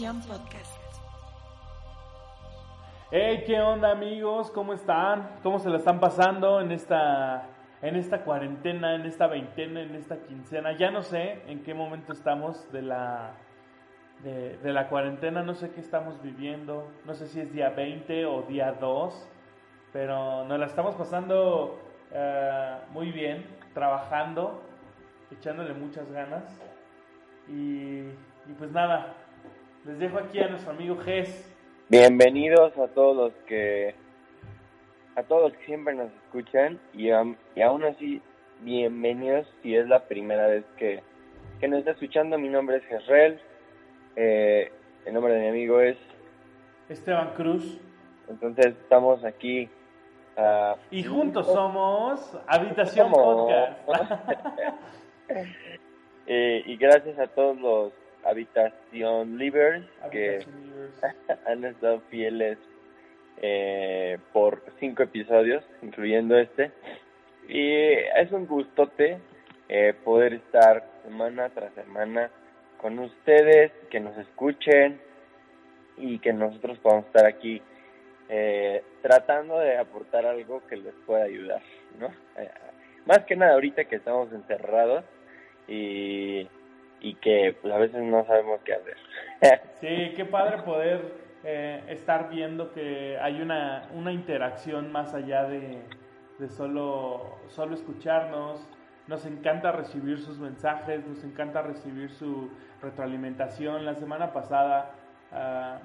Podcast. Hey, ¿qué onda amigos? ¿Cómo están? ¿Cómo se la están pasando en esta, en esta cuarentena, en esta veintena, en esta quincena? Ya no sé en qué momento estamos de la, de, la cuarentena, no sé qué estamos viviendo, no sé si es día 20 o día 2, pero nos la estamos pasando eh, muy bien, trabajando, echándole muchas ganas. Y pues nada, les dejo aquí a nuestro amigo Ges. Bienvenidos a todos los que a todos los que siempre nos escuchan y, am- y aún así bienvenidos si es la primera vez que, que nos está escuchando. Mi nombre es Jezreel, eh, el nombre de mi amigo es, Esteban Cruz. entonces estamos aquí. ah, Y juntos somos Habitación Somos. Podcast. eh, y gracias a todos los habitación livers que han estado fieles eh, por cinco episodios, incluyendo este. Y es un gustote eh, poder estar semana tras semana con ustedes, que nos escuchen y que nosotros podamos estar aquí eh, tratando de aportar algo que les pueda ayudar, ¿no? Eh, más que nada ahorita que estamos encerrados y, y que pues, a veces no sabemos qué hacer. Sí, qué padre poder eh, estar viendo que hay una, una interacción más allá de, de solo, solo escucharnos. Nos encanta recibir sus mensajes, nos encanta recibir su retroalimentación. La semana pasada, ah,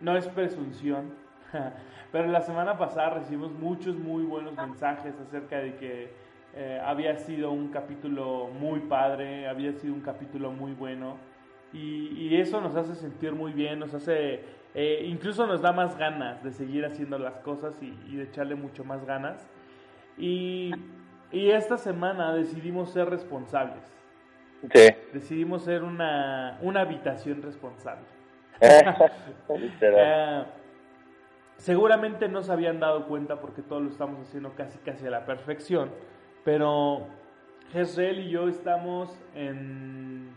no es presunción, pero la semana pasada recibimos muchos muy buenos mensajes acerca de que eh, había sido un capítulo muy padre, había sido un capítulo muy bueno. Y, y eso nos hace sentir muy bien, nos hace, eh, incluso nos da más ganas de seguir haciendo las cosas y, y de echarle mucho más ganas. Y, y esta semana decidimos ser responsables, Sí. decidimos ser una, una habitación responsable. Literal. Eh, seguramente no se habían dado cuenta porque todo lo estamos haciendo casi casi a la perfección, pero Jezreel y yo estamos en,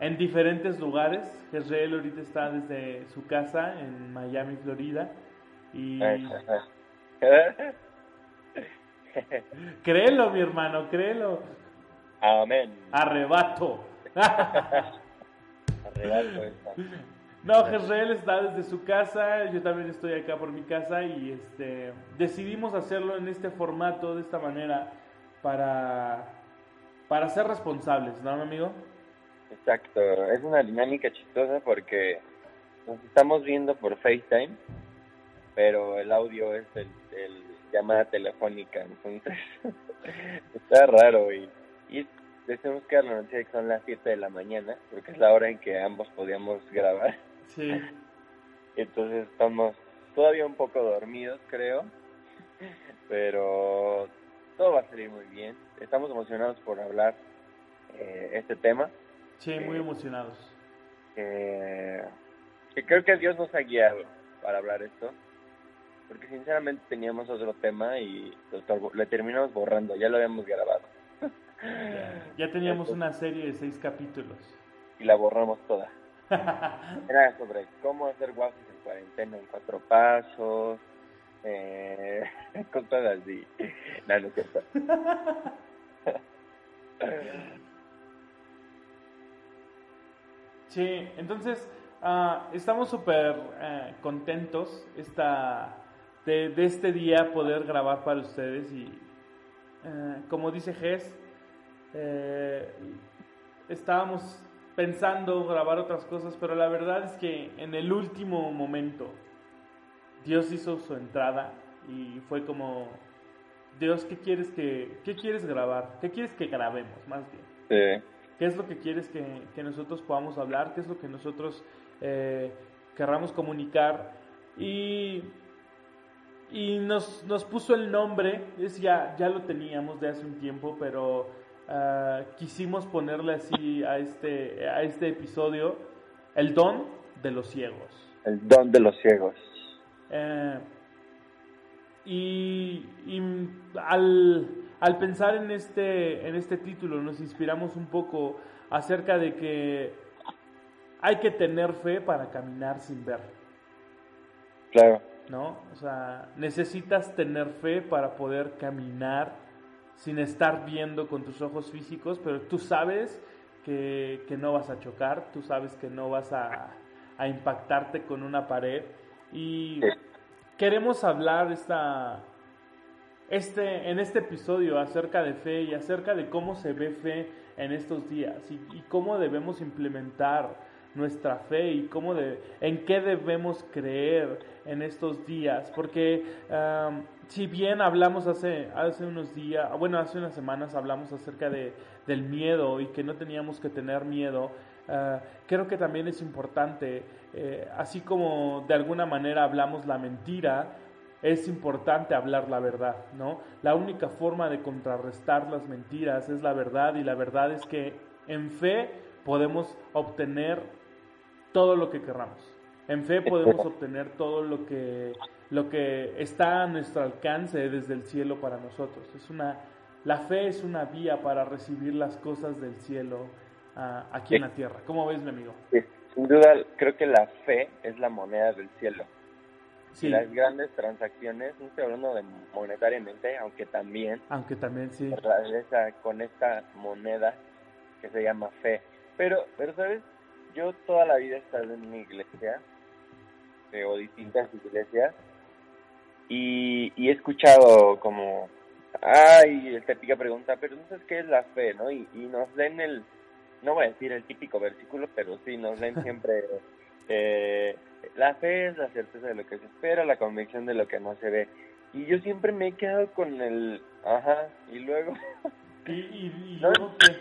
en diferentes lugares. Jezreel ahorita está desde su casa en Miami, Florida. Y créelo, mi hermano, créelo. Amén. Arrebato. Arrebato esta. No, Jezreel está desde su casa, yo también estoy acá por mi casa y este decidimos hacerlo en este formato, de esta manera, para, para ser responsables, ¿no, amigo? Exacto. Es una dinámica chistosa porque nos estamos viendo por FaceTime, pero el audio es el, llamada telefónica, entonces está raro y, y tenemos que dar la de que son las 7 de la mañana, porque es la hora en que ambos podíamos grabar. Sí, Entonces estamos todavía un poco dormidos, creo. Pero todo va a salir muy bien. Estamos emocionados por hablar eh, este tema. sí, muy emocionados. eh, que creo que Dios nos ha guiado para hablar esto. Porque sinceramente teníamos otro tema y lo terminamos borrando. Ya lo habíamos grabado. Ya teníamos una serie de seis capítulos. Y la borramos toda. Era sobre cómo hacer waffles en cuarentena en cuatro pasos. Eh, cosas así. No, no es cierto. Sí, entonces Ah, estamos súper eh, contentos esta, de, de, este día poder grabar para ustedes y eh, como dice Ges, eh, estábamos pensando grabar otras cosas, pero la verdad es que en el último momento Dios hizo su entrada y fue como, Dios, ¿qué quieres que, qué quieres grabar? ¿Qué quieres que grabemos más bien? Sí. ¿Qué es lo que quieres que, que nosotros podamos hablar? ¿Qué es lo que nosotros eh, querramos comunicar? Y, y nos, nos puso el nombre, es ya, ya lo teníamos de hace un tiempo, pero uh, quisimos ponerle así a este, a este episodio, el don de los ciegos. El don de los ciegos. Eh, y, y al, al, pensar en este, en este título nos inspiramos un poco acerca de que hay que tener fe para caminar sin ver. Claro. ¿No? O sea, necesitas tener fe para poder caminar sin estar viendo con tus ojos físicos, pero tú sabes que, que no vas a chocar, tú sabes que no vas a, a impactarte con una pared. Y queremos hablar esta, este, en este episodio acerca de fe y acerca de cómo se ve fe en estos días y, y cómo debemos implementar nuestra fe y cómo de, en qué debemos creer en estos días. Porque si bien hablamos hace, hace unos días, bueno, hace unas semanas hablamos acerca de, del miedo y que no teníamos que tener miedo, Uh, creo que también es importante, eh, así como de alguna manera hablamos la mentira, es importante hablar la verdad, ¿no? La única forma de contrarrestar las mentiras es la verdad y la verdad es que en fe podemos obtener todo lo que querramos. En fe podemos obtener todo lo que, lo que está a nuestro alcance desde el cielo para nosotros. Es una, la fe es una vía para recibir las cosas del cielo uh, aquí en la tierra. ¿Cómo ves, mi amigo? Sí, sin duda, creo que la fe es la moneda del cielo. Sí. Las grandes transacciones, no estoy hablando de monetariamente, aunque también, Aunque también sí. esa, con esta moneda que se llama fe. Pero, pero sabes, yo toda la vida he estado en una iglesia, o distintas iglesias, y, y he escuchado como, ay, el típica pregunta, pero entonces, ¿qué es la fe? ¿no? Y, y nos leen el, no voy a decir el típico versículo, pero sí, nos leen siempre, eh, la fe es la certeza de lo que se espera, la convicción de lo que no se ve. Y yo siempre me he quedado con el, ajá, y luego, ¿Y, y, y No. luego qué?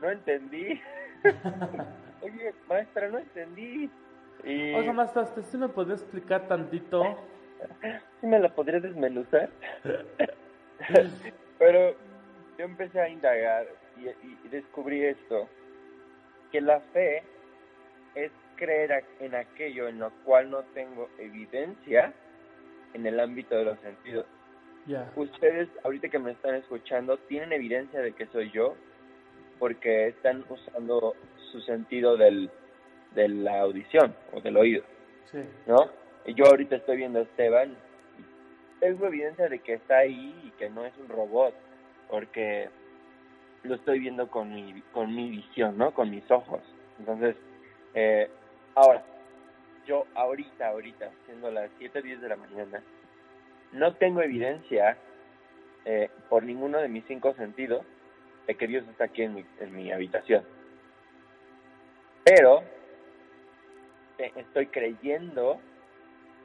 no entendí. Oye, maestra, no entendí. Y Oiga, maestra, ¿usted sí me podría explicar tantito? ¿sí me la podría desmenuzar. Pero yo empecé a indagar y, y- descubrí esto, que la fe es creer en aquello en lo cual no tengo evidencia en el ámbito de los sentidos. Ya. Ustedes, ahorita que me están escuchando, tienen evidencia de que soy yo porque están usando su sentido del, de la audición o del oído. Sí. ¿no? Y yo ahorita estoy viendo a Esteban tengo evidencia de que está ahí y que no es un robot, porque lo estoy viendo con mi, con mi visión, ¿no? Con mis ojos. Entonces, eh, ahora, yo ahorita, ahorita, siendo las 7, 10 de la mañana, no tengo evidencia eh, por ninguno de mis cinco sentidos de que Dios está aquí en mi, en mi habitación. Pero eh, estoy creyendo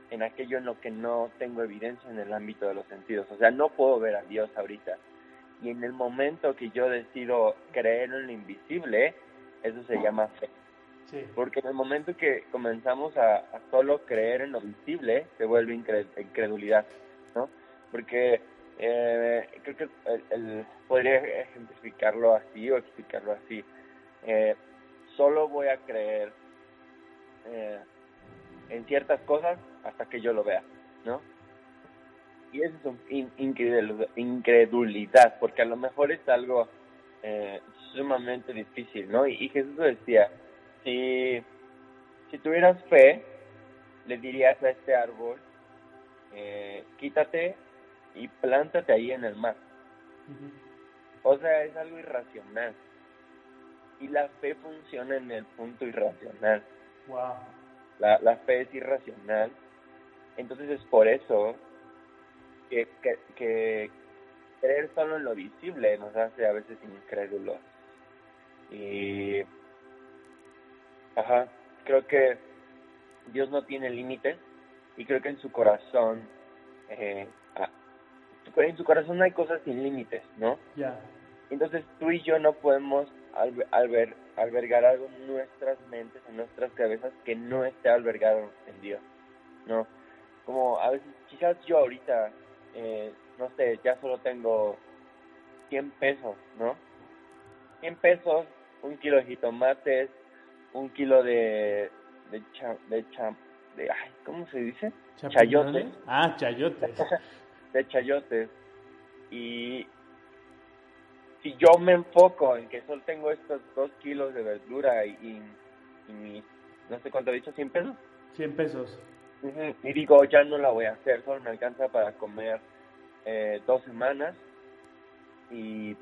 en aquello en lo que no tengo evidencia en el ámbito de los sentidos. O sea, no puedo ver a Dios ahorita. Y en el momento que yo decido creer en lo invisible, eso se llama fe. Sí. Porque en el momento que comenzamos a, a solo creer en lo visible, se vuelve incre- incredulidad, ¿no? Porque eh, creo que el, el- podría ejemplificarlo así o explicarlo así. Eh, solo voy a creer eh, en ciertas cosas hasta que yo lo vea, ¿no? Y eso es un in- incredul- incredulidad, porque a lo mejor es algo eh, sumamente difícil, ¿no? Y, y Jesús decía, si, si tuvieras fe, le dirías a este árbol, eh, quítate y plántate ahí en el mar. O sea, es algo irracional. Y la fe funciona en el punto irracional. Wow. la, la fe es irracional. Entonces es por eso que, que, que creer solo en lo visible nos hace a veces incrédulos. Y, ajá, creo que Dios no tiene límites y creo que en su corazón, eh, ah, en su corazón hay cosas sin límites, ¿no? Ya. Entonces tú y yo no podemos alber, alber, albergar algo en nuestras mentes, en nuestras cabezas que no esté albergado en Dios, ¿no? Como a veces, quizás yo ahorita, eh, no sé, ya solo tengo 100 pesos, ¿no? 100 pesos, un kilo de jitomates, un kilo de, de, cha, de, cha, de ay, ¿cómo se dice? Chayotes. Ah, chayotes. de chayotes. Y si yo me enfoco en que solo tengo estos dos kilos de verdura y, y, y mis, no sé cuánto he dicho, 100 pesos. 100 pesos. Y digo, ya no la voy a hacer, solo me alcanza para comer eh, dos semanas y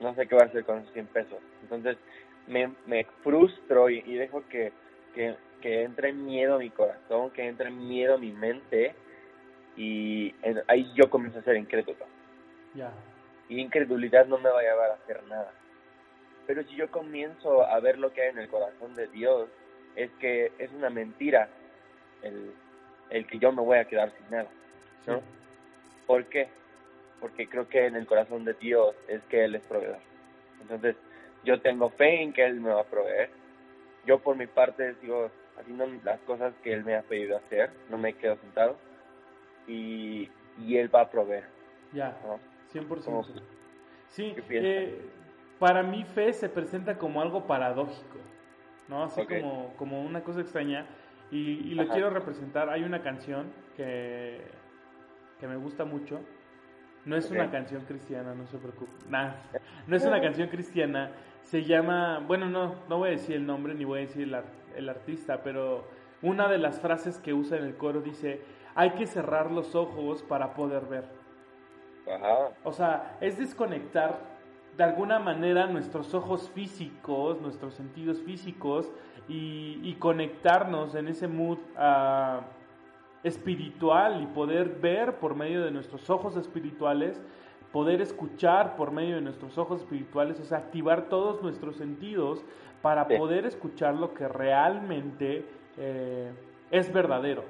no sé qué voy a hacer con esos 100 pesos. Entonces me, me frustro y, y dejo que, que, que, entre miedo a mi corazón, que entre miedo a mi mente y en, ahí yo comienzo a ser incrédulo. Ya. Y incredulidad no me va a llevar a hacer nada. Pero si yo comienzo a ver lo que hay en el corazón de Dios, es que es una mentira el, el que yo me voy a quedar sin nada. ¿no? Sí. ¿Por qué? Porque creo que en el corazón de Dios es que Él es proveedor. Entonces, yo tengo fe en que Él me va a proveer. Yo por mi parte sigo haciendo las cosas que Él me ha pedido hacer, no me quedo sentado. Y, y Él va a proveer. Ya, ¿no? 100%. Como- Sí, eh, para mí fe se presenta como algo paradójico, ¿no? Así como, como una cosa extraña. Y, y lo Ajá. quiero representar. Hay una canción que, que me gusta mucho. No es una canción cristiana, no se preocupe. Nah, no es una canción cristiana. Se llama, bueno, no, no voy a decir el nombre ni voy a decir el, el artista, pero una de las frases que usa en el coro dice, hay que cerrar los ojos para poder ver. Ajá. O sea, es desconectar de alguna manera nuestros ojos físicos, nuestros sentidos físicos y, y conectarnos en ese mood ah, espiritual y poder ver por medio de nuestros ojos espirituales, poder escuchar por medio de nuestros ojos espirituales, o sea, activar todos nuestros sentidos para Sí. poder escuchar lo que realmente eh, es verdadero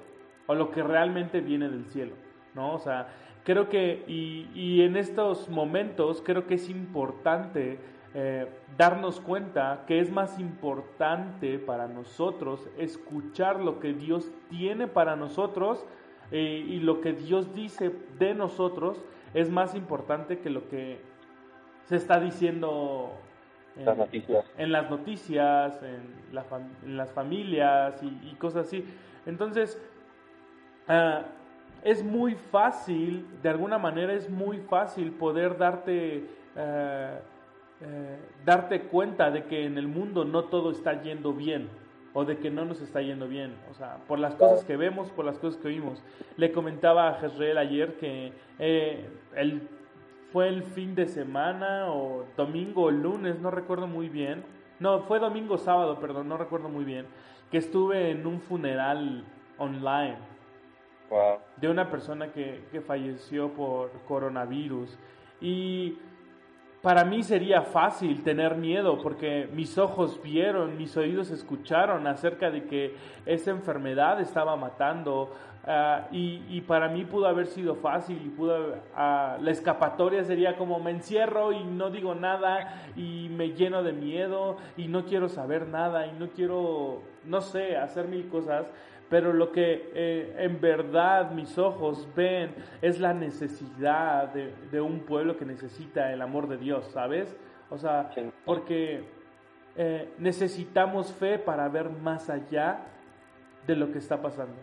o lo que realmente viene del cielo, ¿no? O sea, creo que, y, y en estos momentos creo que es importante eh, darnos cuenta que es más importante para nosotros escuchar lo que Dios tiene para nosotros eh, y lo que Dios dice de nosotros es más importante que lo que se está diciendo eh, Las noticias. en las noticias, en, la en las familias y, y cosas así. Entonces, ah, es muy fácil, de alguna manera es muy fácil poder darte, eh, eh, darte cuenta de que en el mundo no todo está yendo bien o de que no nos está yendo bien, o sea, por las cosas que vemos, por las cosas que oímos. Le comentaba a Jezreel ayer que eh, el, fue el fin de semana o domingo o lunes, no recuerdo muy bien. No, fue domingo sábado, perdón, no recuerdo muy bien, que estuve en un funeral online De una persona que, que falleció por coronavirus. Y para mí sería fácil tener miedo porque mis ojos vieron, mis oídos escucharon acerca de que esa enfermedad estaba matando. ah, y, y para mí pudo haber sido fácil y pudo ah, la escapatoria sería como me encierro y no digo nada y me lleno de miedo y no quiero saber nada y no quiero no sé hacer mil cosas pero lo que eh, en verdad mis ojos ven es la necesidad de, de un pueblo que necesita el amor de Dios, ¿sabes? O sea, porque eh, necesitamos fe para ver más allá de lo que está pasando,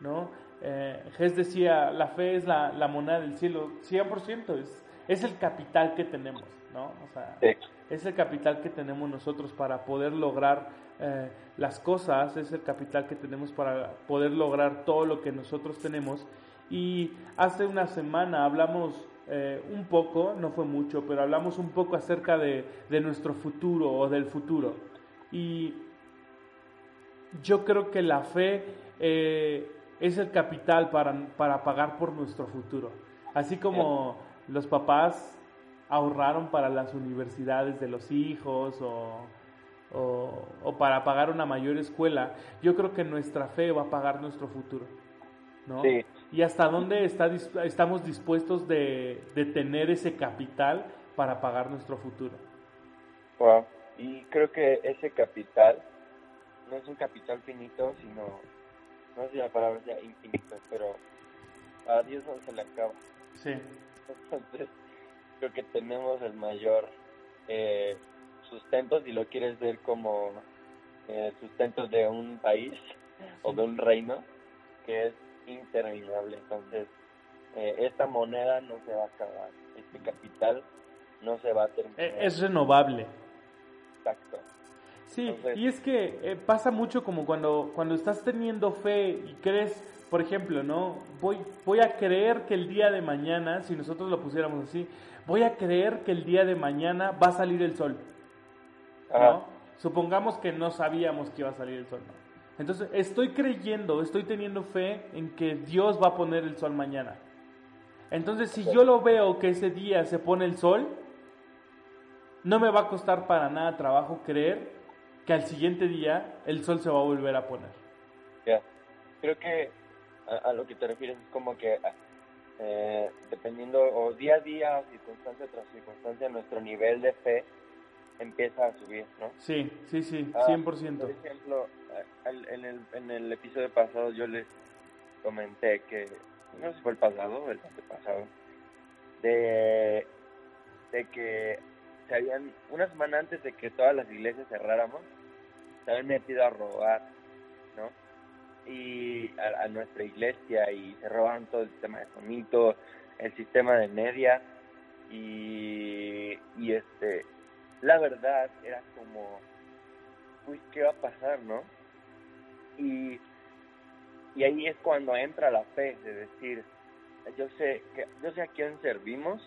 ¿no? Eh, Jes decía, la fe es la, la moneda del cielo, 100%, es, es el capital que tenemos, ¿no? O sea, Sí. es el capital que tenemos nosotros para poder lograr eh, las cosas, es el capital que tenemos para poder lograr todo lo que nosotros tenemos. Y hace una semana hablamos eh, un poco, no fue mucho, pero hablamos un poco acerca de, de nuestro futuro o del futuro. Y yo creo que la fe eh, es el capital para, para pagar por nuestro futuro. Así como los papás ahorraron para las universidades de los hijos o, o, para pagar una mayor escuela, yo creo que nuestra fe va a pagar nuestro futuro. ¿no? Y hasta dónde está, estamos dispuestos de, de, tener ese capital para pagar nuestro futuro. Wow. Y creo que ese capital no es un capital finito, sino, no sé si la palabra sea infinito, pero a Dios no se le acaba. Sí. Entonces, creo que tenemos el mayor eh, sustento, si lo quieres ver como eh, sustento de un país o de un reino, que es interminable. Entonces, eh, esta moneda no se va a acabar, este capital no se va a terminar. E, es renovable. Exacto. Sí, y es que eh, pasa mucho como cuando, cuando estás teniendo fe y crees, por ejemplo, ¿no? Voy, voy a creer que el día de mañana, si nosotros lo pusiéramos así, voy a creer que el día de mañana va a salir el sol. ¿No? Supongamos que no sabíamos que iba a salir el sol. Entonces, estoy creyendo, estoy teniendo fe en que Dios va a poner el sol mañana. Entonces, si yo lo veo que ese día se pone el sol, no me va a costar para nada trabajo creer que al siguiente día el sol se va a volver a poner. Ya, creo que a, lo que te refieres es como que eh, dependiendo o día a día, circunstancia tras circunstancia, nuestro nivel de fe empieza a subir, ¿no? Sí, sí, sí, 100%. Ah, por ejemplo, en el, en el episodio pasado yo les comenté que, no sé si fue el pasado, el pasado, de, de que se habían, una semana antes de que todas las iglesias cerráramos, se habían metido a robar, ¿no? Y a, nuestra iglesia y se robaron todo el sistema de sonido, el sistema de media y, y este la verdad era como, uy, ¿qué va a pasar, no? Y, y ahí es cuando entra la fe, de decir, yo sé, que, yo sé a quién servimos,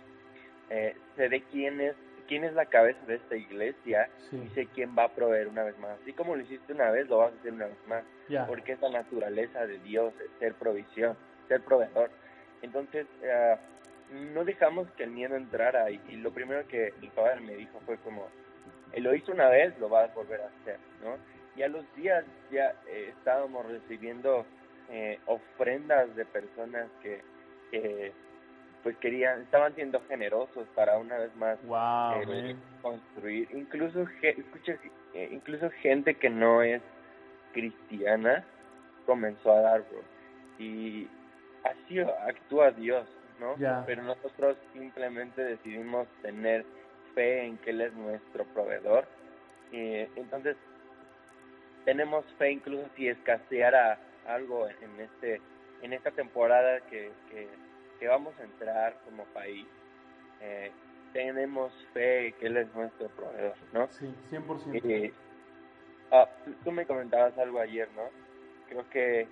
eh, sé de quién es, quién es la cabeza de esta iglesia y sé quién va a proveer una vez más. Así como lo hiciste una vez, lo vas a hacer una vez más. Porque es la naturaleza de Dios, ser provisión, ser proveedor. Entonces, uh, no dejamos que el miedo entrara y, lo primero que el padre me dijo fue como, lo hizo una vez, lo vas a volver a hacer, ¿no? Y a los días ya eh, estábamos recibiendo eh, ofrendas de personas que, pues querían, estaban siendo generosos para una vez más eh, construir, incluso, escucha, incluso gente que no es cristiana comenzó a dar, bro. Y así actúa Dios, pero nosotros simplemente decidimos tener fe en que Él es nuestro proveedor. entonces, tenemos fe incluso si escaseara algo en este en esta temporada que, que, vamos a entrar como país. Eh, tenemos fe que Él es nuestro proveedor, ¿no? Sí, 100%. Ah, tú, me comentabas algo ayer, ¿no? Creo que,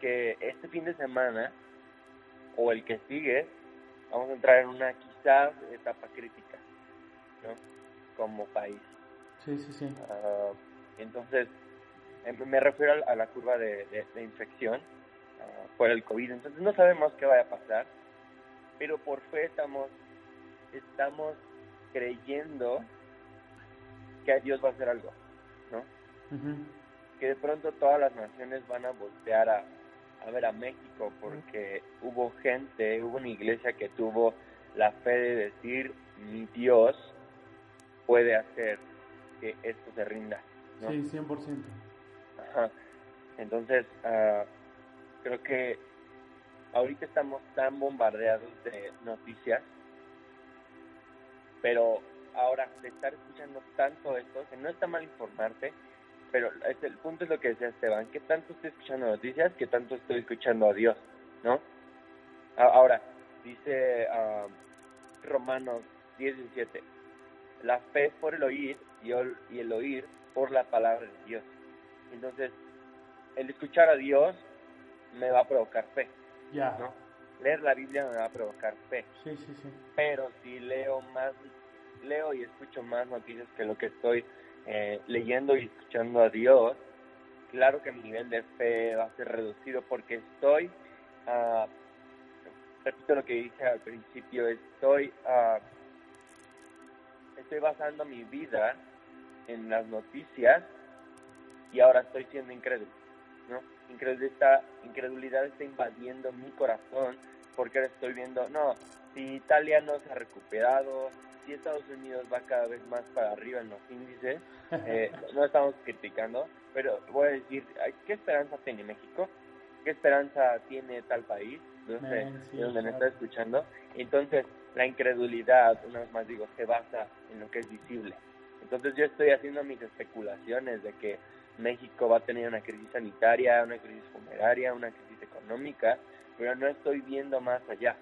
que este fin de semana o el que sigue, vamos a entrar en una quizás etapa crítica, ¿no? Como país. Sí, sí, sí. Ah, entonces, em, me refiero a, la curva de, infección uh, por el COVID. Entonces, no sabemos qué vaya a pasar, pero por fe estamos, estamos creyendo que Dios va a hacer algo, ¿no? Que de pronto todas las naciones van a voltear a, a ver a México porque hubo gente, hubo una iglesia que tuvo la fe de decir mi Dios puede hacer que esto se rinda. ¿no? Sí, 100%. Ajá. Entonces, uh, creo que ahorita estamos tan bombardeados de noticias, pero ahora de estar escuchando tanto esto, que no está mal informarte, pero el punto es lo que decía Esteban, ¿qué tanto estoy escuchando noticias? ¿Qué tanto estoy escuchando a Dios? ¿No? Ahora, dice uh, Romanos 17, la fe por el oír y el, y el oír por la palabra de Dios. Entonces, el escuchar a Dios me va a provocar fe. Ya. ¿no? Leer la Biblia me va a provocar fe. Sí, sí, sí. Pero si leo más, leo y escucho más noticias que lo que estoy eh, leyendo y escuchando a Dios, claro que mi nivel de fe va a ser reducido porque estoy, uh, repito lo que dije al principio, estoy, uh, estoy basando mi vida en las noticias y ahora estoy siendo incrédulo, ¿no? Incredulidad, incredulidad está invadiendo mi corazón porque ahora estoy viendo, no, si Italia no se ha recuperado, si Estados Unidos va cada vez más para arriba en los índices, eh, no estamos criticando, pero voy a decir, ¿qué esperanza tiene México? ¿Qué esperanza tiene tal país? No sé, de donde me está escuchando. Entonces, la incredulidad, una vez más digo, se basa en lo que es visible. Entonces yo estoy haciendo mis especulaciones de que México va a tener una crisis sanitaria, una crisis funeraria, una crisis económica, pero no estoy viendo más allá.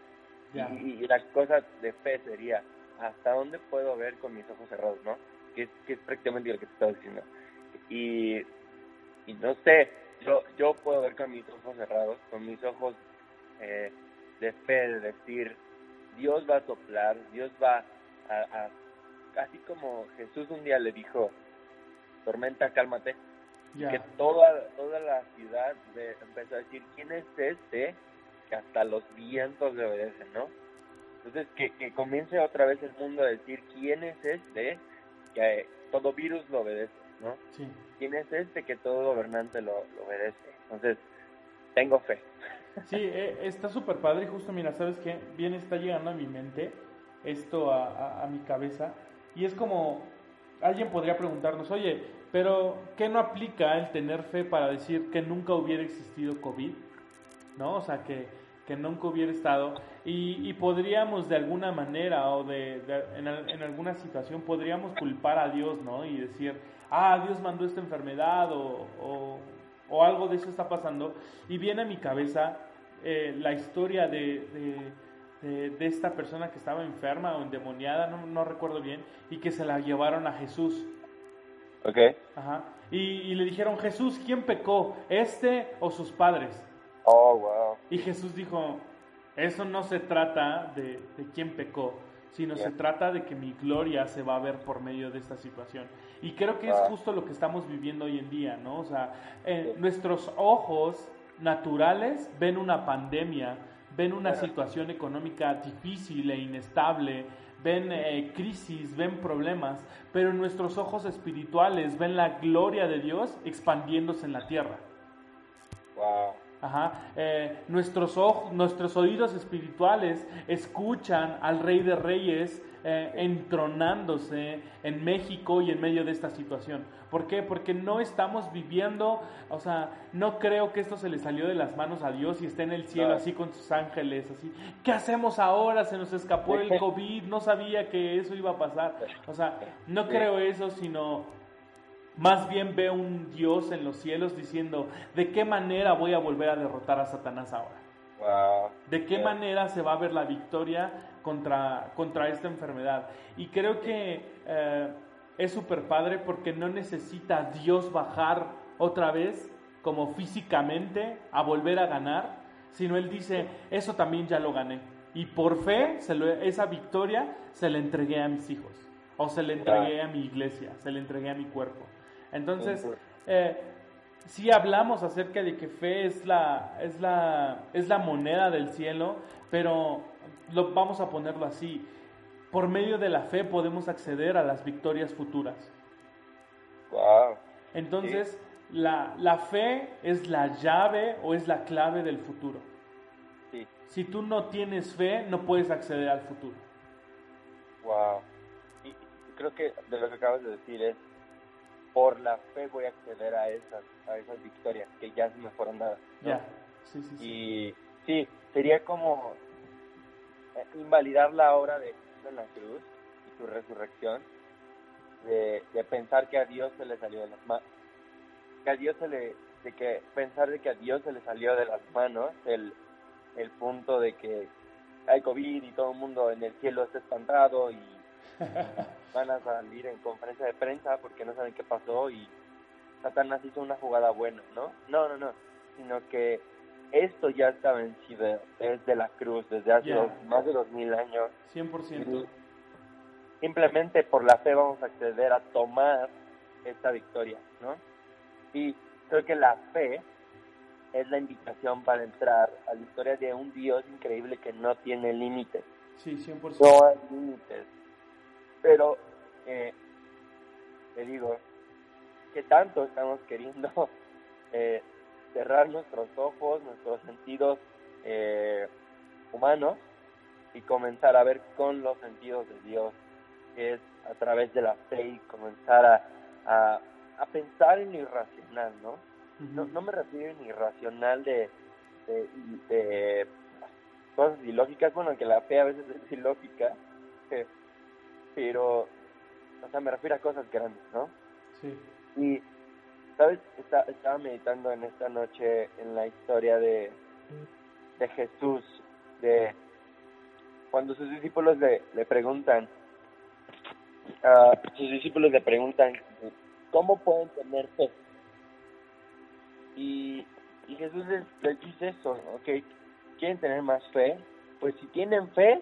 Y, y, la cosa de fe sería, ¿hasta dónde puedo ver con mis ojos cerrados, no? Que es, que es prácticamente lo que te estaba diciendo. Y, y no sé, yo, yo puedo ver con mis ojos cerrados, con mis ojos eh, de fe, de decir, Dios va a soplar, Dios va a, así como Jesús un día le dijo, tormenta, cálmate, que toda, toda la ciudad empezó a decir, ¿quién es este que hasta los vientos le obedecen, no? Entonces, que, que comience otra vez el mundo a decir, ¿quién es este que todo virus lo obedece, no? ¿Quién es este que todo gobernante lo, obedece? Entonces, tengo fe. Sí, eh, está súper padre justo, mira, ¿sabes qué? Bien está llegando a mi mente esto a, a mi cabeza y es como, alguien podría preguntarnos, oye, pero ¿qué no aplica el tener fe para decir que nunca hubiera existido COVID? ¿No? O sea, que, que nunca hubiera estado. Y, y, podríamos de alguna manera o de, en, en, alguna situación podríamos culpar a Dios, ¿no? Y decir, ah, Dios mandó esta enfermedad o, o, o algo de eso está pasando. Y viene a mi cabeza eh, la historia de, de, de, esta persona que estaba enferma o endemoniada, no, no recuerdo bien, y que se la llevaron a Jesús. Ok. Ajá. Y, le dijeron, Jesús, ¿quién pecó? ¿Este o sus padres? Oh, wow. Y Jesús dijo, eso no se trata de, de quién pecó, sino se trata de que mi gloria se va a ver por medio de esta situación. Y creo que es justo lo que estamos viviendo hoy en día, ¿no? O sea, eh, nuestros ojos naturales ven una pandemia, ven una situación económica difícil e inestable, ven eh, crisis, ven problemas, pero nuestros ojos espirituales ven la gloria de Dios expandiéndose en la tierra. Wow. Ajá. Eh, nuestros, ojos, nuestros oídos espirituales escuchan al Rey de Reyes eh, entronándose en México y en medio de esta situación. ¿Por qué? Porque no estamos viviendo, o sea, no creo que esto se le salió de las manos a Dios y esté en el cielo así con sus ángeles, así. ¿Qué hacemos ahora? Se nos escapó el COVID, no sabía que eso iba a pasar. O sea, no creo eso, sino más bien veo un Dios en los cielos diciendo, ¿de qué manera voy a volver a derrotar a Satanás ahora? ¿De qué manera se va a ver la victoria contra, contra esta enfermedad? Y creo que eh, es súper padre porque no necesita Dios bajar otra vez como físicamente a volver a ganar, sino Él dice, eso también ya lo gané. Y por fe, esa victoria se la entregué a mis hijos, o se la entregué a mi iglesia, se la entregué a mi cuerpo. Entonces, eh, sí hablamos acerca de que fe es la, es la, es la moneda del cielo, pero lo, vamos a ponerlo así. Por medio de la fe podemos acceder a las victorias futuras. Wow. Entonces, la, la, fe es la llave o es la clave del futuro. Sí. Si tú no tienes fe, no puedes acceder al futuro. Wow. Y creo que de lo que acabas de decir es por la fe voy a acceder a esas, a esas victorias que ya se me fueron dadas. Ya, sí, sí, sí. Y sí, sería como eh, invalidar la obra de Cristo en la cruz y su resurrección, de, de pensar que a Dios se le salió de las manos, que a Dios se le, de que pensar de que a Dios se le salió de las manos el, el punto de que hay COVID y todo el mundo en el cielo está espantado y van a salir en conferencia de prensa porque no saben qué pasó y Satanás hizo una jugada buena, ¿no? No, no, no, sino que esto ya está vencido desde la cruz, desde hace más de dos mil años. 100%. simplemente por la fe vamos a acceder a tomar esta victoria, ¿no? Y creo que la fe es la invitación para entrar a la historia de un Dios increíble que no tiene límites. Sí, 100%. No hay límites. Pero, eh, te digo, que tanto estamos queriendo eh, cerrar nuestros ojos, nuestros sentidos eh, humanos y comenzar a ver con los sentidos de Dios, que es a través de la fe y comenzar a, a, a pensar en lo irracional, ¿no? No, no me refiero en irracional de, de, de cosas ilógicas, bueno, que la fe a veces es ilógica, pero, o sea, me refiero a cosas grandes, ¿no? Sí. Y, ¿sabes? Está, estaba meditando en esta noche en la historia de, de Jesús, de cuando sus discípulos le, le preguntan, ah, sus discípulos le preguntan, ¿cómo pueden tener fe? Y, y Jesús les, les dice eso, ok, ¿quieren tener más fe? Pues si tienen fe,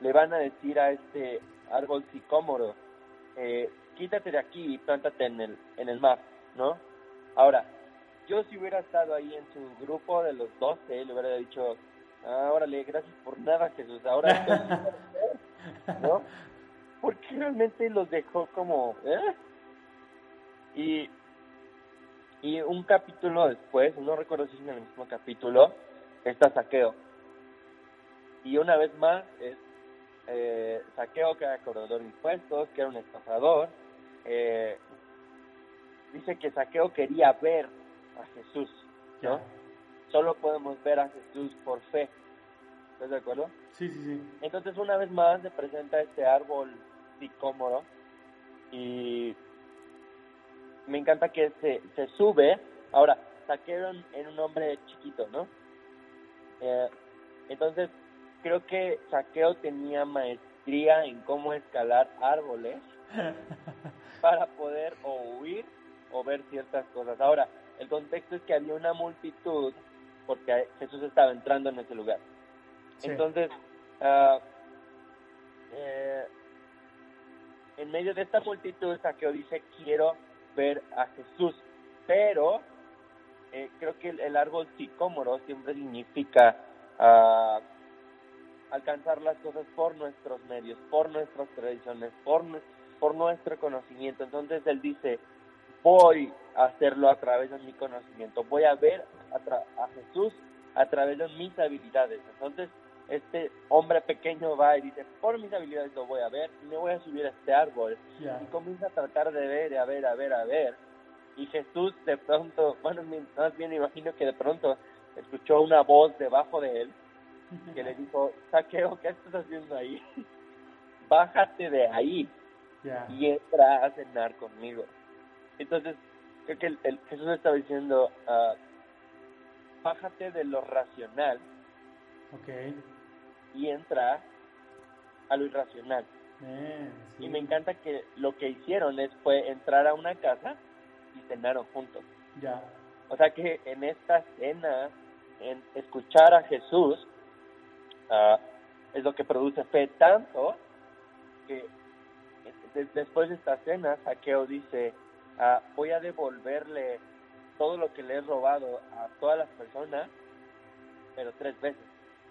le van a decir a este árbol sicómoro, eh, quítate de aquí y plántate en el, en el mar, ¿no? Ahora, yo si hubiera estado ahí en su grupo de los doce, le hubiera dicho, ah, órale, gracias por nada, Jesús, ahora ¿no? Porque realmente los dejó como, ¿eh? Y, y un capítulo después, no recuerdo si es en el mismo capítulo, está Saqueo. Y una vez más es eh, Saqueo, que era cobrador de impuestos, que era un estafador. Eh, dice que Saqueo quería ver a Jesús. Solo podemos ver a Jesús por fe. ¿Estás de acuerdo? Sí, sí, sí. Entonces una vez más se presenta este árbol sicómoro y me encanta que se, se sube. Ahora, Saqueo en un hombre chiquito, ¿no? Eh, entonces, creo que Saqueo tenía maestría en cómo escalar árboles para poder o huir o ver ciertas cosas. Ahora, el contexto es que había una multitud porque Jesús estaba entrando en ese lugar. Sí. Entonces, ah, eh, en medio de esta multitud, Saqueo dice, quiero ver a Jesús, pero eh, creo que el, el árbol sicómoro siempre significa ah, alcanzar las cosas por nuestros medios, por nuestras tradiciones, por, por nuestro conocimiento. Entonces él dice, voy a hacerlo a través de mi conocimiento, voy a ver a, Jesús a través de mis habilidades. Entonces este hombre pequeño va y dice, por mis habilidades lo voy a ver y me voy a subir a este árbol y comienza a tratar de ver, a ver, a ver, a ver. Y Jesús de pronto, bueno, más bien imagino que de pronto escuchó una voz debajo de él que le dijo, Saqueo, ¿qué estás haciendo ahí? Bájate de ahí y entra a cenar conmigo. Entonces, creo que el, el- Jesús estaba diciendo, ah, bájate de lo racional y entra a lo irracional. Sí. Y me encanta que lo que hicieron es fue entrar a una casa y cenaron juntos. Ya. O sea que en esta cena, en escuchar a Jesús, es lo que produce fe tanto que de- después de esta cena, Saqueo dice, ah, voy a devolverle todo lo que le he robado a todas las personas, pero tres veces.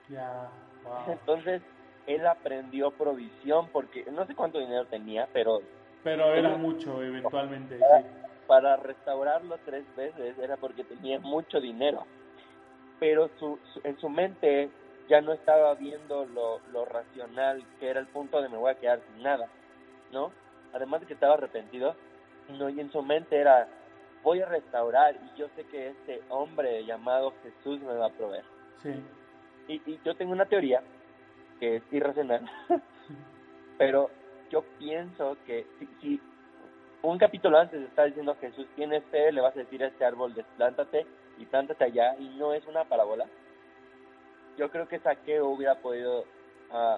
Ya. Wow. Entonces, él aprendió provisión porque no sé cuánto dinero tenía, pero Pero era mucho, eventualmente, sí. para restaurarlo tres veces era porque tenía mucho dinero. Pero su, su- en su mente ya no estaba viendo lo, lo racional, que era el punto de me voy a quedar sin nada, ¿no? Además de que estaba arrepentido, no, y en su mente era, voy a restaurar y yo sé que este hombre llamado Jesús me va a proveer. Sí. Y, y yo tengo una teoría que es irracional, pero yo pienso que si, si un capítulo antes está diciendo Jesús tienes fe, le vas a decir a este árbol desplántate y plántate allá y no es una parábola. Yo creo que Saqueo hubiera podido ah,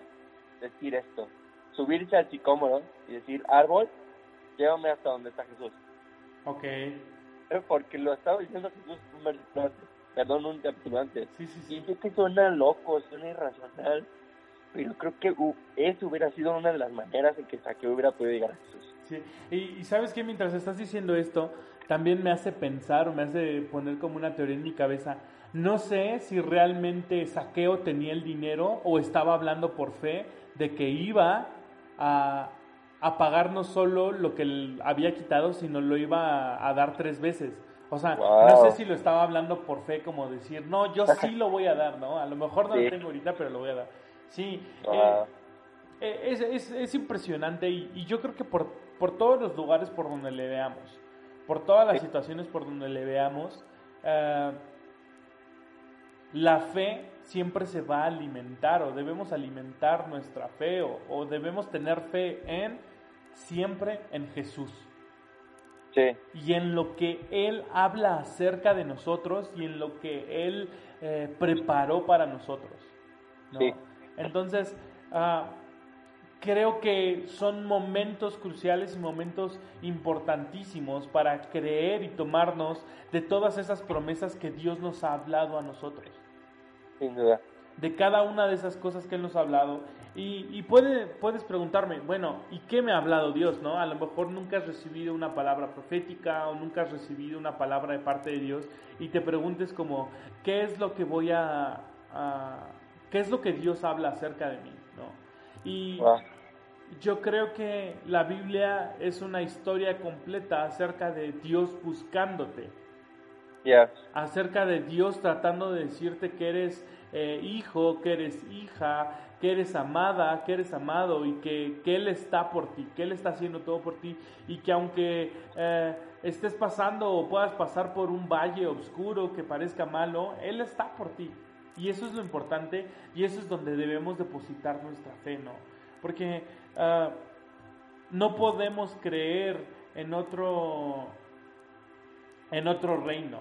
decir esto, subirse al sicómoro y decir árbol, llévame hasta donde está Jesús, Ok. porque lo estaba diciendo Jesús un versículo antes, perdón, un capítulo antes. Sí, sí, Y sí. sé que suena loco, suena irracional, pero creo que uh, eso hubiera sido una de las maneras en que Saqueo hubiera podido llegar a Jesús. Sí. Y, y sabes que mientras estás diciendo esto, también me hace pensar o me hace poner como una teoría en mi cabeza. No sé si realmente Saqueo tenía el dinero o estaba hablando por fe de que iba a, a pagar no solo lo que había quitado, sino lo iba a, dar tres veces. O sea, no sé si lo estaba hablando por fe, como decir, no, yo sí lo voy a dar, ¿no? A lo mejor no lo tengo ahorita, pero lo voy a dar. Sí, eh, eh, es, es, es, impresionante y, y, yo creo que por, por todos los lugares por donde le veamos, por todas las situaciones por donde le veamos, uh, la fe siempre se va a alimentar o debemos alimentar nuestra fe o, o debemos tener fe en siempre en Jesús. Sí. Y en lo que Él habla acerca de nosotros y en lo que Él eh, preparó para nosotros. ¿no? Sí. Entonces, uh, creo que son momentos cruciales y momentos importantísimos para creer y tomarnos de todas esas promesas que Dios nos ha hablado a nosotros. Sin duda. De cada una de esas cosas que Él nos ha hablado. Y, y puede, puedes preguntarme, bueno, ¿y qué me ha hablado Dios? ¿no? A lo mejor nunca has recibido una palabra profética o nunca has recibido una palabra de parte de Dios y te preguntes como, ¿qué es lo que voy a... a ¿Qué es lo que Dios habla acerca de mí? ¿no? Y Wow. Yo creo que la Biblia es una historia completa acerca de Dios buscándote, Yes. acerca de Dios tratando de decirte que eres eh, hijo, que eres hija, que eres amada, que eres amado y que, que Él está por ti, que Él está haciendo todo por ti y que aunque eh, estés pasando o puedas pasar por un valle oscuro que parezca malo, Él está por ti. Y eso es lo importante y eso es donde debemos depositar nuestra fe, ¿no? Porque ah, no podemos creer en otro, en otro reino.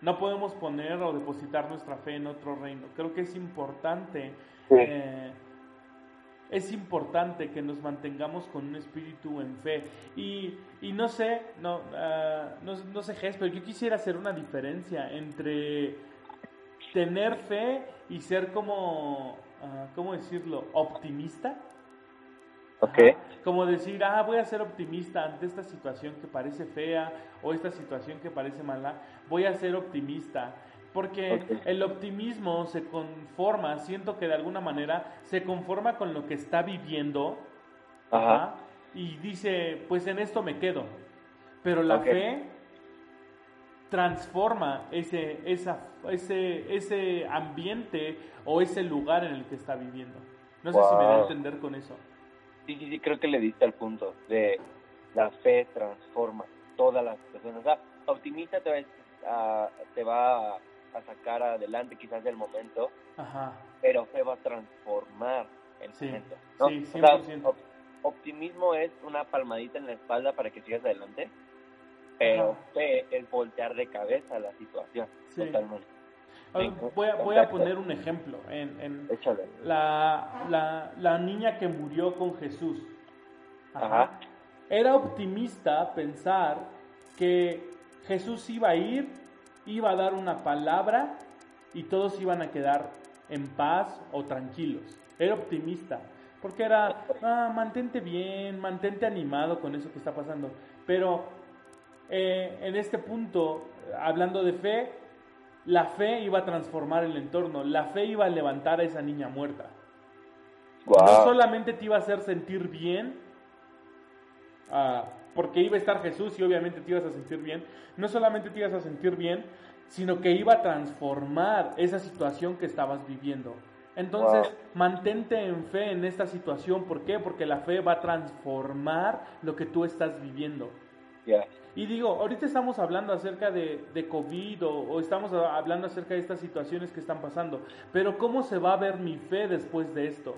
No podemos poner o depositar nuestra fe en otro reino. Creo que es importante, eh, es importante que nos mantengamos con un espíritu en fe. Y, y no sé, no, ah, no, no sé, Jes, pero yo quisiera hacer una diferencia entre tener fe y ser como, ah, ¿cómo decirlo? Optimista. Ok. Ajá. Como decir, ah, voy a ser optimista ante esta situación que parece fea o esta situación que parece mala, voy a ser optimista. Porque el optimismo se conforma, siento que de alguna manera se conforma con lo que está viviendo Ajá. ajá, y dice, pues en esto me quedo. Pero la fe transforma ese, esa, ese, ese ambiente o ese lugar en el que está viviendo. No sé si me da a entender con eso. Sí, sí, sí, creo que le diste al punto de la fe transforma todas las situaciones. O sea, optimista te va a, te va a sacar adelante quizás del momento, Ajá. pero fe va a transformar el Sí, momento. ¿no? sí, O sea, 100%. op- optimismo es una palmadita en la espalda para que sigas adelante, pero Ajá. fe es voltear de cabeza la situación. Sí. Totalmente. A ver, voy, a, voy a poner un ejemplo. En, en la, la, la niña que murió con Jesús. Ajá. Era optimista pensar que Jesús iba a ir, iba a dar una palabra y todos iban a quedar en paz o tranquilos. Era optimista. Porque era, ah, mantente bien, mantente animado con eso que está pasando. Pero eh, en este punto, hablando de fe, la fe iba a transformar el entorno, la fe iba a levantar a esa niña muerta. No solamente te iba a hacer sentir bien, ah, porque iba a estar Jesús y obviamente te ibas a sentir bien, no solamente te ibas a sentir bien, sino que iba a transformar esa situación que estabas viviendo. Entonces, Wow. mantente en fe en esta situación. ¿Por qué? Porque la fe va a transformar lo que tú estás viviendo. Ya. Y digo, ahorita estamos hablando acerca de, de COVID o, o estamos hablando acerca de estas situaciones que están pasando, pero ¿cómo se va a ver mi fe después de esto?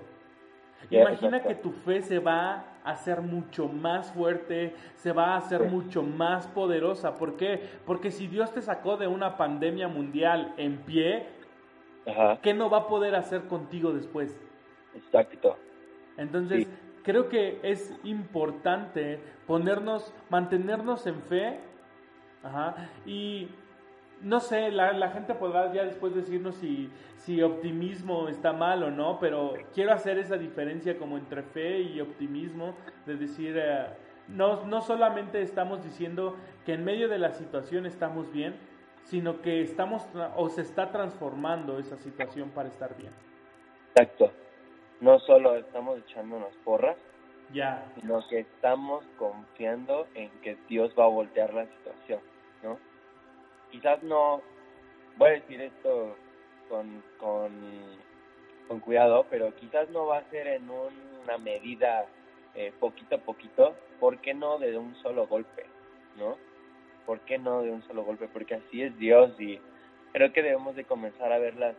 Ya, Imagina exacto. que tu fe se va a hacer mucho más fuerte, se va a hacer Sí. mucho más poderosa. ¿Por qué? Porque si Dios te sacó de una pandemia mundial en pie, Ajá. ¿qué no va a poder hacer contigo después? Exacto. Entonces, Sí. Creo que es importante ponernos, mantenernos en fe. Ajá, y no sé, la, la gente podrá ya después decirnos si, si optimismo está mal o no, pero quiero hacer esa diferencia como entre fe y optimismo, de decir, eh, no, no solamente estamos diciendo que en medio de la situación estamos bien, sino que estamos o se está transformando esa situación para estar bien. Exacto. No solo estamos echándonos porras, ya. sino que estamos confiando en que Dios va a voltear la situación, ¿no? Quizás no, voy a decir esto con, con, con cuidado, pero quizás no va a ser en una medida eh, poquito a poquito, ¿por qué no de un solo golpe? ¿No? ¿Por qué no de un solo golpe? Porque así es Dios y creo que debemos de comenzar a ver las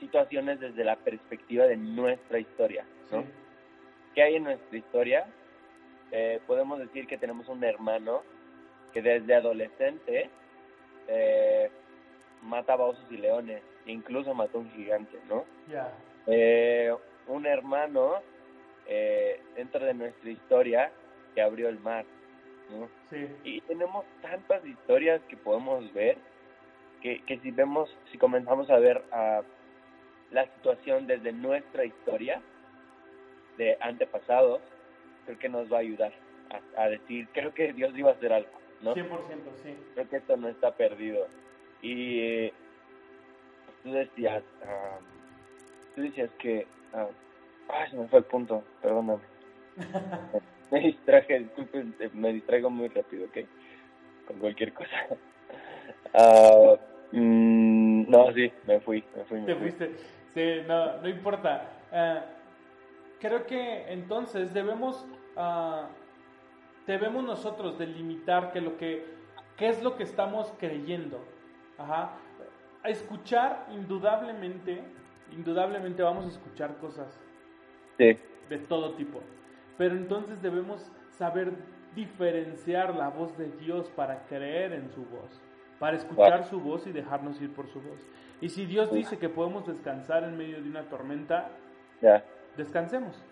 situaciones desde la perspectiva de nuestra historia, ¿no? ¿Qué hay en nuestra historia? Eh, podemos decir que tenemos un hermano que desde adolescente eh, mataba osos y leones, incluso mató un gigante, ¿no? Eh, un hermano eh, dentro de nuestra historia que abrió el mar, ¿no? Y tenemos tantas historias que podemos ver que, que si vemos, si comenzamos a ver a la situación desde nuestra historia de antepasados, creo que nos va a ayudar a, decir, creo que Dios iba a hacer algo, ¿no? 100%, sí. Creo que esto no está perdido. Y tú decías, tú decías que, ah, ay, se me fue el punto, perdóname. me distraje, disculpen, me distraigo muy rápido, ¿ok? Con cualquier cosa. Ah, mm, no, sí, me fui, me fui. Te fuiste, sí, no, no importa. Uh, creo que entonces debemos, uh, debemos nosotros delimitar que lo que, qué es lo que estamos creyendo. Ajá. A escuchar, indudablemente, indudablemente vamos a escuchar cosas sí. de todo tipo. Pero entonces debemos saber diferenciar la voz de Dios para creer en su voz, para escuchar su voz y dejarnos ir por su voz. Y si Dios dice que podemos descansar en medio de una tormenta, descansemos.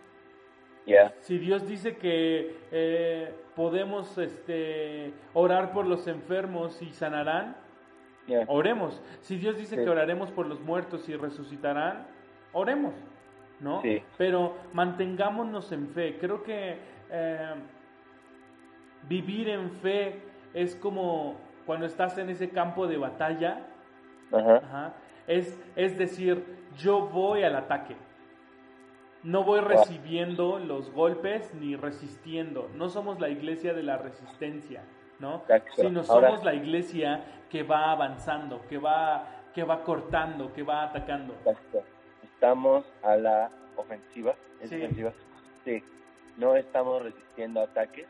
Si Dios dice que eh, podemos este, orar por los enfermos y sanarán, oremos. Si Dios dice que oraremos por los muertos y resucitarán, oremos, ¿no? Pero mantengámonos en fe. Creo que eh, vivir en fe es como cuando estás en ese campo de batalla, es, es decir, yo voy al ataque no voy recibiendo los golpes ni resistiendo. No somos la iglesia de la resistencia, ¿no? Sino somos la iglesia que va avanzando, que va, que va cortando, que va atacando. Estamos a la ofensiva, sí. No estamos resistiendo ataques.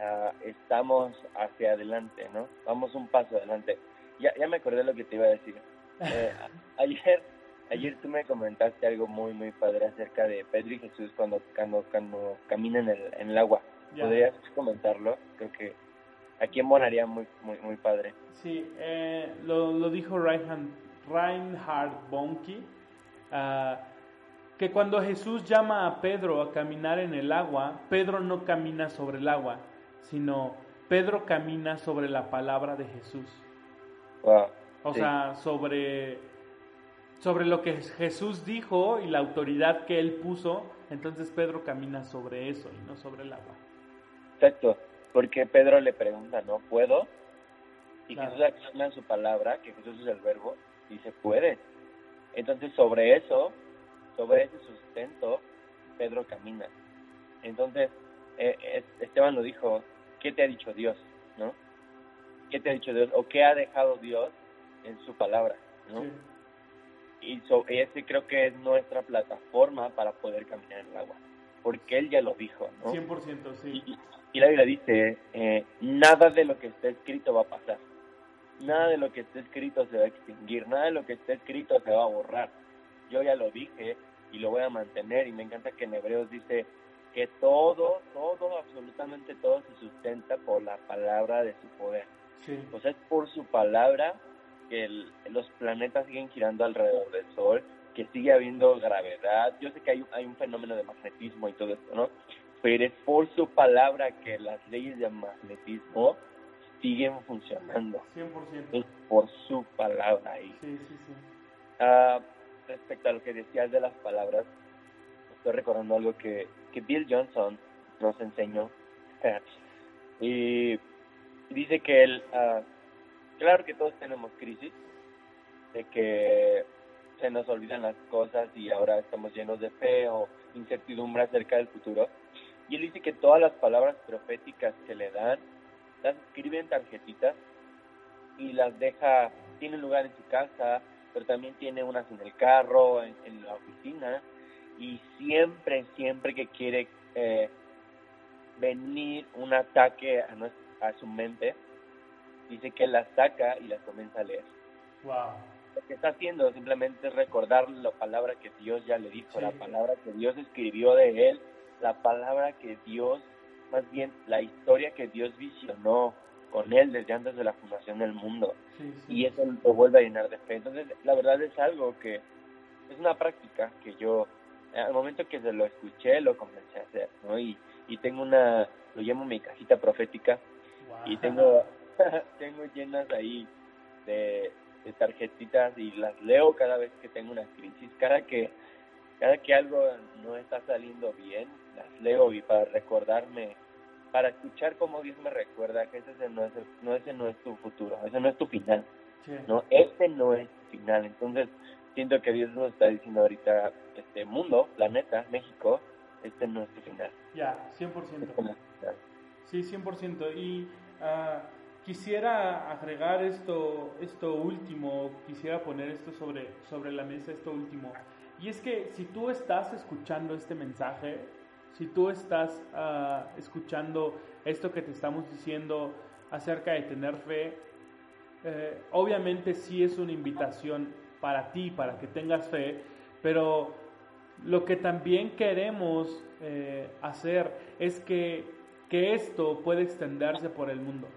Ah, estamos hacia adelante, ¿no? Vamos un paso adelante. Ya, ya me acordé lo que te iba a decir. Eh, ayer Ayer tú me comentaste algo muy, muy padre acerca de Pedro y Jesús cuando, cuando, cuando caminan en el, en el agua. ¿Podrías comentarlo? Creo que aquí en Bonaria muy, muy, muy padre. Sí, eh, lo, lo, dijo Reinhard, Reinhard Bonnke, ah, que cuando Jesús llama a Pedro a caminar en el agua, Pedro no camina sobre el agua, sino Pedro camina sobre la palabra de Jesús. Wow, o sea, sobre sobre lo que Jesús dijo y la autoridad que él puso, entonces Pedro camina sobre eso y no sobre el agua. Exacto, porque Pedro le pregunta, ¿no? ¿Puedo? Y Jesús acciona en su palabra, que Jesús es el verbo, y se puede. Entonces sobre eso, sobre ese sustento, Pedro camina. Entonces, eh, Esteban lo dijo, ¿qué te ha dicho Dios? ¿No? ¿Qué te ha dicho Dios? ¿O qué ha dejado Dios en su palabra? ¿no? y ese creo que es nuestra plataforma para poder caminar en el agua, porque él ya lo dijo, ¿no? 100%, sí. Y, la Biblia dice, eh, nada de lo que está escrito va a pasar, nada de lo que está escrito se va a extinguir, nada de lo que está escrito se va a borrar. Yo ya lo dije y lo voy a mantener y me encanta que en Hebreos dice que todo, todo, absolutamente todo se sustenta por la palabra de su poder. Sí. O sea, es por su palabra que los planetas siguen girando alrededor del Sol, que sigue habiendo gravedad. Yo sé que hay, hay un fenómeno de magnetismo y todo esto, ¿no? Pero es por su palabra que las leyes de magnetismo siguen funcionando. 100%. Es por su palabra ahí. Sí, sí, sí. Ah, respecto a lo que decías de las palabras, estoy recordando algo que, que Bill Johnson nos enseñó y dice que él, ah, claro que todos tenemos crisis, de que se nos olvidan las cosas y ahora estamos llenos de fe o incertidumbre acerca del futuro. Y él dice que todas las palabras proféticas que le dan, las escribe en tarjetitas y las deja, tiene lugar en su casa, pero también tiene unas en el carro, en, la oficina, y siempre, siempre que quiere eh, venir un ataque a, a su mente, dice que las saca y las comienza a leer. Wow. Lo que está haciendo simplemente es recordar la palabra que Dios ya le dijo, la palabra que Dios escribió de él, la palabra que Dios, más bien la historia que Dios visionó con él desde antes de la fundación del mundo. Y eso lo vuelve a llenar de fe. Entonces, la verdad es algo que es una práctica que yo, al momento que se lo escuché, lo comencé a hacer, ¿no? Y, y tengo una, lo llamo mi cajita profética, y tengo, tengo llenas ahí de, de tarjetitas y las leo cada vez que tengo una crisis, cada que cada que algo no está saliendo bien, las leo. Y para recordarme, para escuchar cómo Dios me recuerda que ese no es, no, ese no es tu futuro, ese no es tu final, no, este no es tu final. Entonces, siento que Dios nos está diciendo ahorita, este mundo, planeta, México, este no es tu final. Ya, 100%. Este sí, 100%. Y uh, quisiera agregar esto, esto último, quisiera poner esto sobre, sobre la mesa, esto último. Y es que si tú estás escuchando este mensaje, si tú estás uh, escuchando esto que te estamos diciendo acerca de tener fe, eh, obviamente sí es una invitación para ti, para que tengas fe, pero lo que también queremos eh, hacer es que, que esto pueda extenderse por el mundo.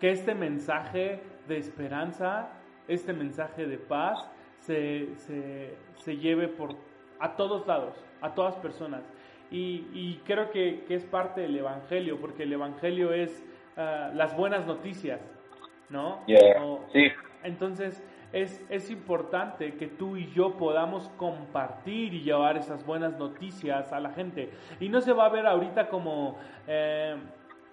Que este mensaje de esperanza, este mensaje de paz, se, se, lleve por, a todos lados, a todas personas. Y, y creo que, que, es parte del Evangelio, porque el Evangelio es ah, las buenas noticias, ¿no? sí. Entonces, es, es, importante que tú y yo podamos compartir y llevar esas buenas noticias a la gente. Y no se va a ver ahorita como... Eh,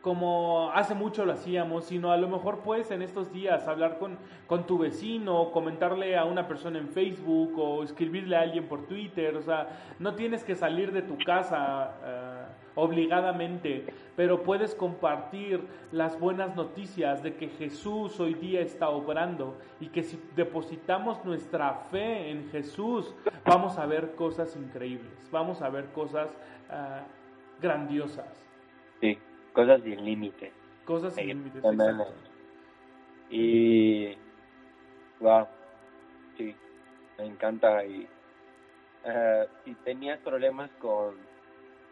como hace mucho lo hacíamos, sino a lo mejor puedes en estos días hablar con, con tu vecino, comentarle a una persona en Facebook o escribirle a alguien por Twitter, o sea, no tienes que salir de tu casa eh, obligadamente, pero puedes compartir las buenas noticias de que Jesús hoy día está obrando y que si depositamos nuestra fe en Jesús, vamos a ver cosas increíbles, vamos a ver cosas eh, grandiosas. Sí cosas sin límite. Cosas sin límites. Y, wow, sí, me encanta. Y uh, si tenías problemas con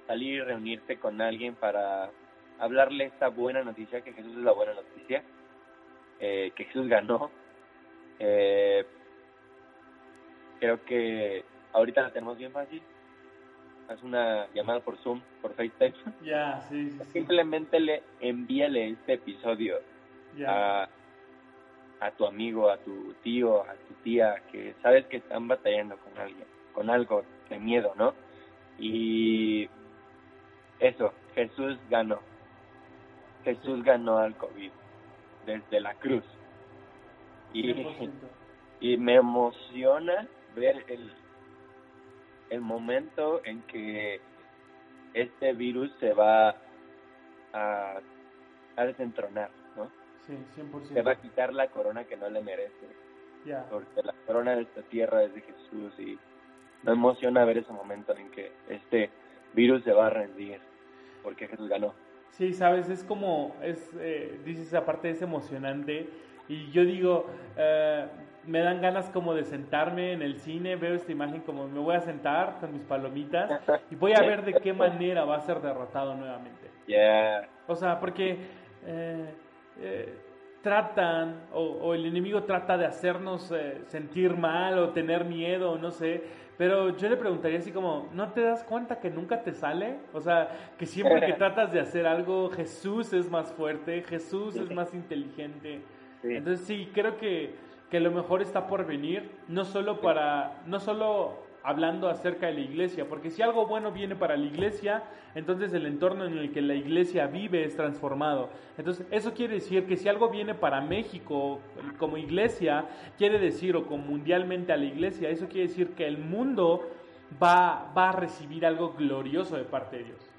salir y reunirte con alguien para hablarle esta buena noticia, que Jesús es la buena noticia, eh, que Jesús ganó, eh, creo que ahorita la tenemos bien fácil haz una llamada por Zoom, por FaceTime. Ya, sí, sí, Simplemente le envíale este episodio a, a tu amigo, a tu tío, a tu tía, que sabes que están batallando con alguien, con algo de miedo, ¿no? Y eso, Jesús ganó. Jesús ganó al COVID desde la cruz. Y, y me emociona ver el, el momento en que este virus se va a, a desentronar, ¿no? Sí, 100%. Se va a quitar la corona que no le merece. Porque la corona de esta tierra es de Jesús y me emociona ver ese momento en que este virus se va a rendir porque Jesús ganó. Sí, sabes, es como, es, eh, dices, aparte es emocionante y yo digo, eh, me dan ganas como de sentarme en el cine, veo esta imagen como me voy a sentar con mis palomitas y voy a ver de qué manera va a ser derrotado nuevamente. Yeah. O sea, porque eh, eh, tratan o, el enemigo trata de hacernos eh, sentir mal o tener miedo, no sé. Pero yo le preguntaría así como, ¿no te das cuenta que nunca te sale? O sea, que siempre que tratas de hacer algo, Jesús es más fuerte, Jesús es más inteligente. Entonces sí, creo que que lo mejor está por venir, no solo para, no solo hablando acerca de la iglesia, porque si algo bueno viene para la iglesia, entonces el entorno en el que la iglesia vive es transformado. Entonces, eso quiere decir que si algo viene para México como iglesia, quiere decir, o como mundialmente a la iglesia, eso quiere decir que el mundo va, va a recibir algo glorioso de parte de Dios.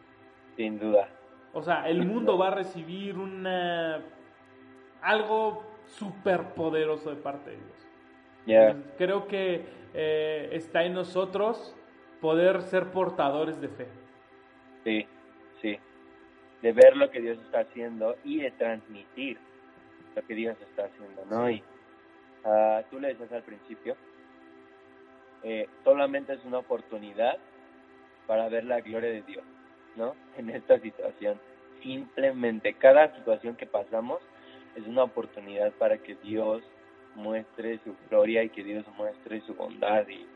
Sin duda. O sea, el mundo va a recibir una algo súper poderoso de parte de Dios. Creo que eh, está en nosotros poder ser portadores de fe. Sí, sí. De ver lo que Dios está haciendo y de transmitir lo que Dios está haciendo, ¿no? Y uh, tú le decías al principio, eh, solamente es una oportunidad para ver la gloria de Dios, ¿no? En esta situación. Simplemente cada situación que pasamos es una oportunidad para que Dios muestre su gloria y que Dios muestre su bondad y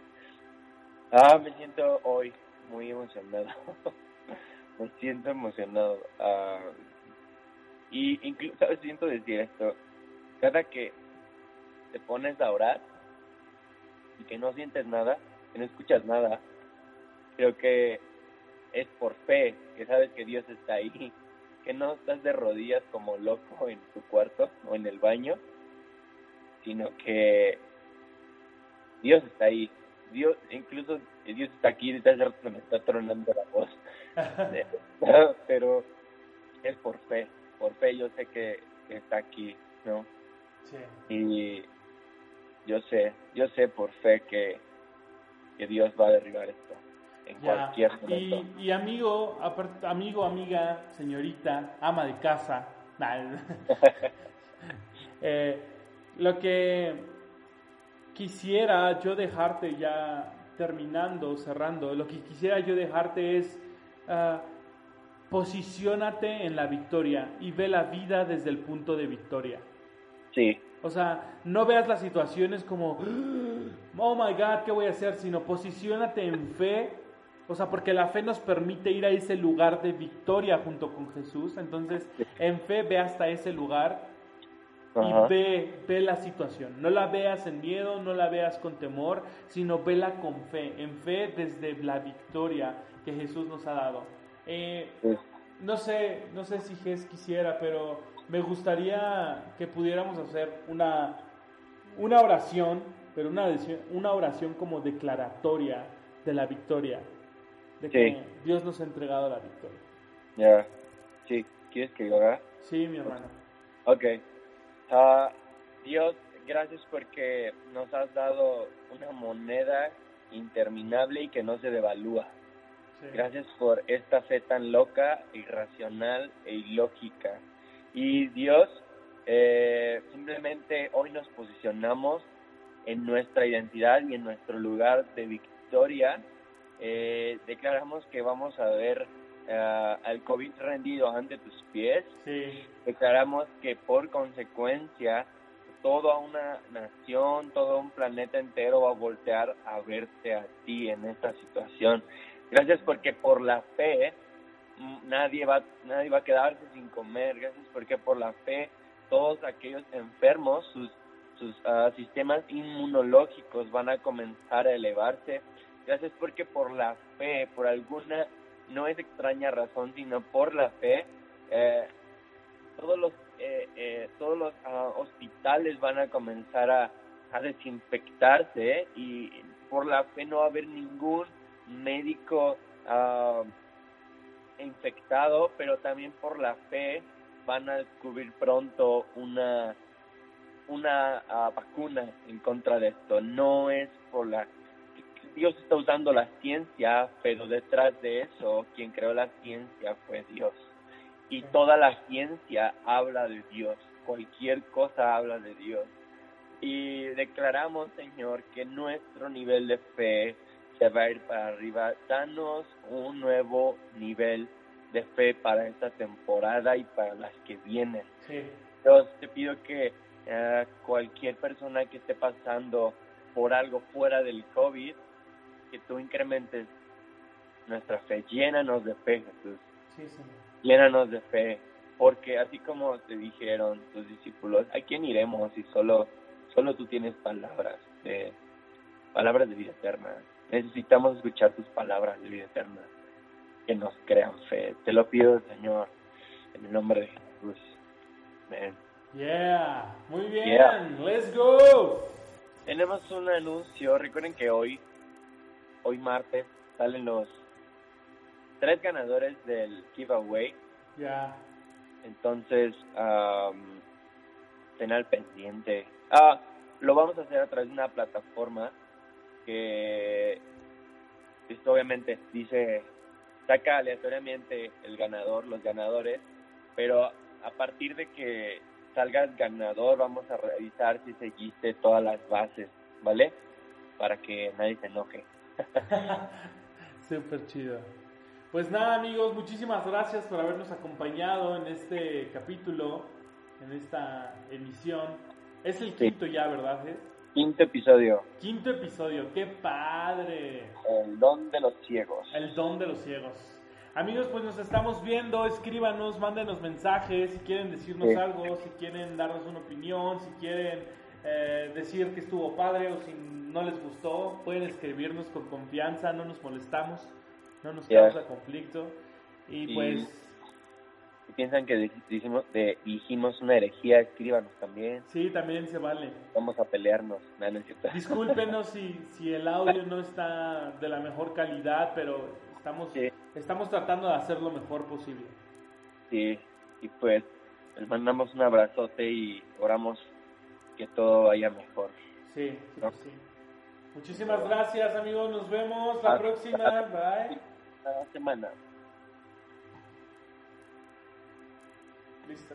ah me siento hoy muy emocionado me siento emocionado ah, y incluso siento decir esto cada que te pones a orar y que no sientes nada que no escuchas nada creo que es por fe que sabes que Dios está ahí que no estás de rodillas como loco en tu cuarto o en el baño, sino que Dios está ahí. Dios, incluso Dios está aquí, desde me está tronando la voz. Pero es por fe, por fe yo sé que, está aquí, ¿no? Sí. Y yo sé, yo sé por fe que, que Dios va a derribar esto en cualquier momento. Y, amigo, amigo, amiga, señorita, ama de casa, eh, lo que quisiera yo dejarte ya terminando, cerrando, lo que quisiera yo dejarte es uh, en la victoria y ve la vida desde el punto de victoria. Sí. O sea, no veas las situaciones como, oh my God, ¿qué voy a hacer? Sino posiciónate en fe o sea, porque la fe nos permite ir a ese lugar de victoria junto con Jesús. Entonces, en fe ve hasta ese lugar y ve, ve la situación. No la veas en miedo, no la veas con temor, sino vela con fe. En fe desde la victoria que Jesús nos ha dado. Eh, no sé, no sé si Jesús quisiera, pero me gustaría que pudiéramos hacer una, una oración, pero una, una oración como declaratoria de la victoria de que Dios nos ha entregado la victoria. Ya, sí, ¿quieres que lo haga? Sí, mi hermano. Ok. Uh, Dios, gracias porque nos has dado una moneda interminable y que no se devalúa. Gracias por esta fe tan loca, irracional e ilógica. Y Dios, eh, simplemente hoy nos posicionamos en nuestra identidad y en nuestro lugar de victoria eh, declaramos que vamos a ver uh, al COVID rendido ante tus pies. Declaramos que por consecuencia toda una nación, todo un planeta entero va a voltear a verte a ti en esta situación. Gracias porque por la fe mm, nadie va, nadie va a quedarse sin comer. Gracias porque por la fe todos aquellos enfermos, sus, sus ah, sistemas inmunológicos van a comenzar a elevarse Gracias porque por la fe, por alguna, no es extraña razón, sino por la fe, eh, todos los, eh, eh, todos los ah, hospitales van a comenzar a, a desinfectarse y por la fe no va a haber ningún médico ah, infectado, pero también por la fe van a descubrir pronto una una ah, vacuna en contra de esto. No es por la Dios está usando la ciencia, pero detrás de eso, quien creó la ciencia fue Dios. Y toda la ciencia habla de Dios, cualquier cosa habla de Dios. Y declaramos, Señor, que nuestro nivel de fe se va a ir para arriba. Danos un nuevo nivel de fe para esta temporada y para las que vienen. Dios, te pido que eh, cualquier persona que esté pasando por algo fuera del COVID, que tú incrementes nuestra fe. Llénanos de fe, Jesús. Sí, Llénanos de fe, porque así como te dijeron tus discípulos, ¿a quién iremos si solo, solo tú tienes palabras de, palabras de vida eterna. Necesitamos escuchar tus palabras de vida eterna, que nos crean fe. Te lo pido, Señor, en el nombre de Jesús. Amén. Yeah, muy bien, Yeah. let's go. Tenemos un anuncio. Recuerden que hoy, hoy martes, salen los tres ganadores del giveaway. Ya, Entonces, um, ten al pendiente. Ah, lo vamos a hacer a través de una plataforma que esto obviamente dice saca aleatoriamente el ganador, los ganadores, pero a partir de que salga el ganador vamos a revisar si seguiste todas las bases, ¿vale? Para que nadie se enoje. Súper chido. Pues nada amigos, muchísimas gracias por habernos acompañado en este capítulo, en esta emisión. Es el quinto ya, ¿verdad? Jes? Quinto episodio, Quinto episodio, qué padre. el don de los ciegos. El don de los ciegos. Amigos, pues nos estamos viendo, escríbanos, mándenos mensajes, si quieren decirnos Sí. algo, si quieren darnos una opinión, si quieren eh, decir que estuvo padre o si no les gustó, pueden escribirnos con confianza, no nos molestamos, no nos Ya. causa conflicto. Y Y- pues Si piensan que dijimos, dijimos una herejía, escríbanos también. sí, también se vale. Vamos a pelearnos. No. Discúlpenos si, si el audio no está de la mejor calidad, pero estamos, Sí. estamos tratando de hacer lo mejor posible. Sí, y pues les mandamos un abrazote y oramos que todo vaya mejor. Sí, sí, ¿No? sí. Muchísimas gracias, amigos. Nos vemos la Hasta- próxima. Bye. Cada semana. Listo.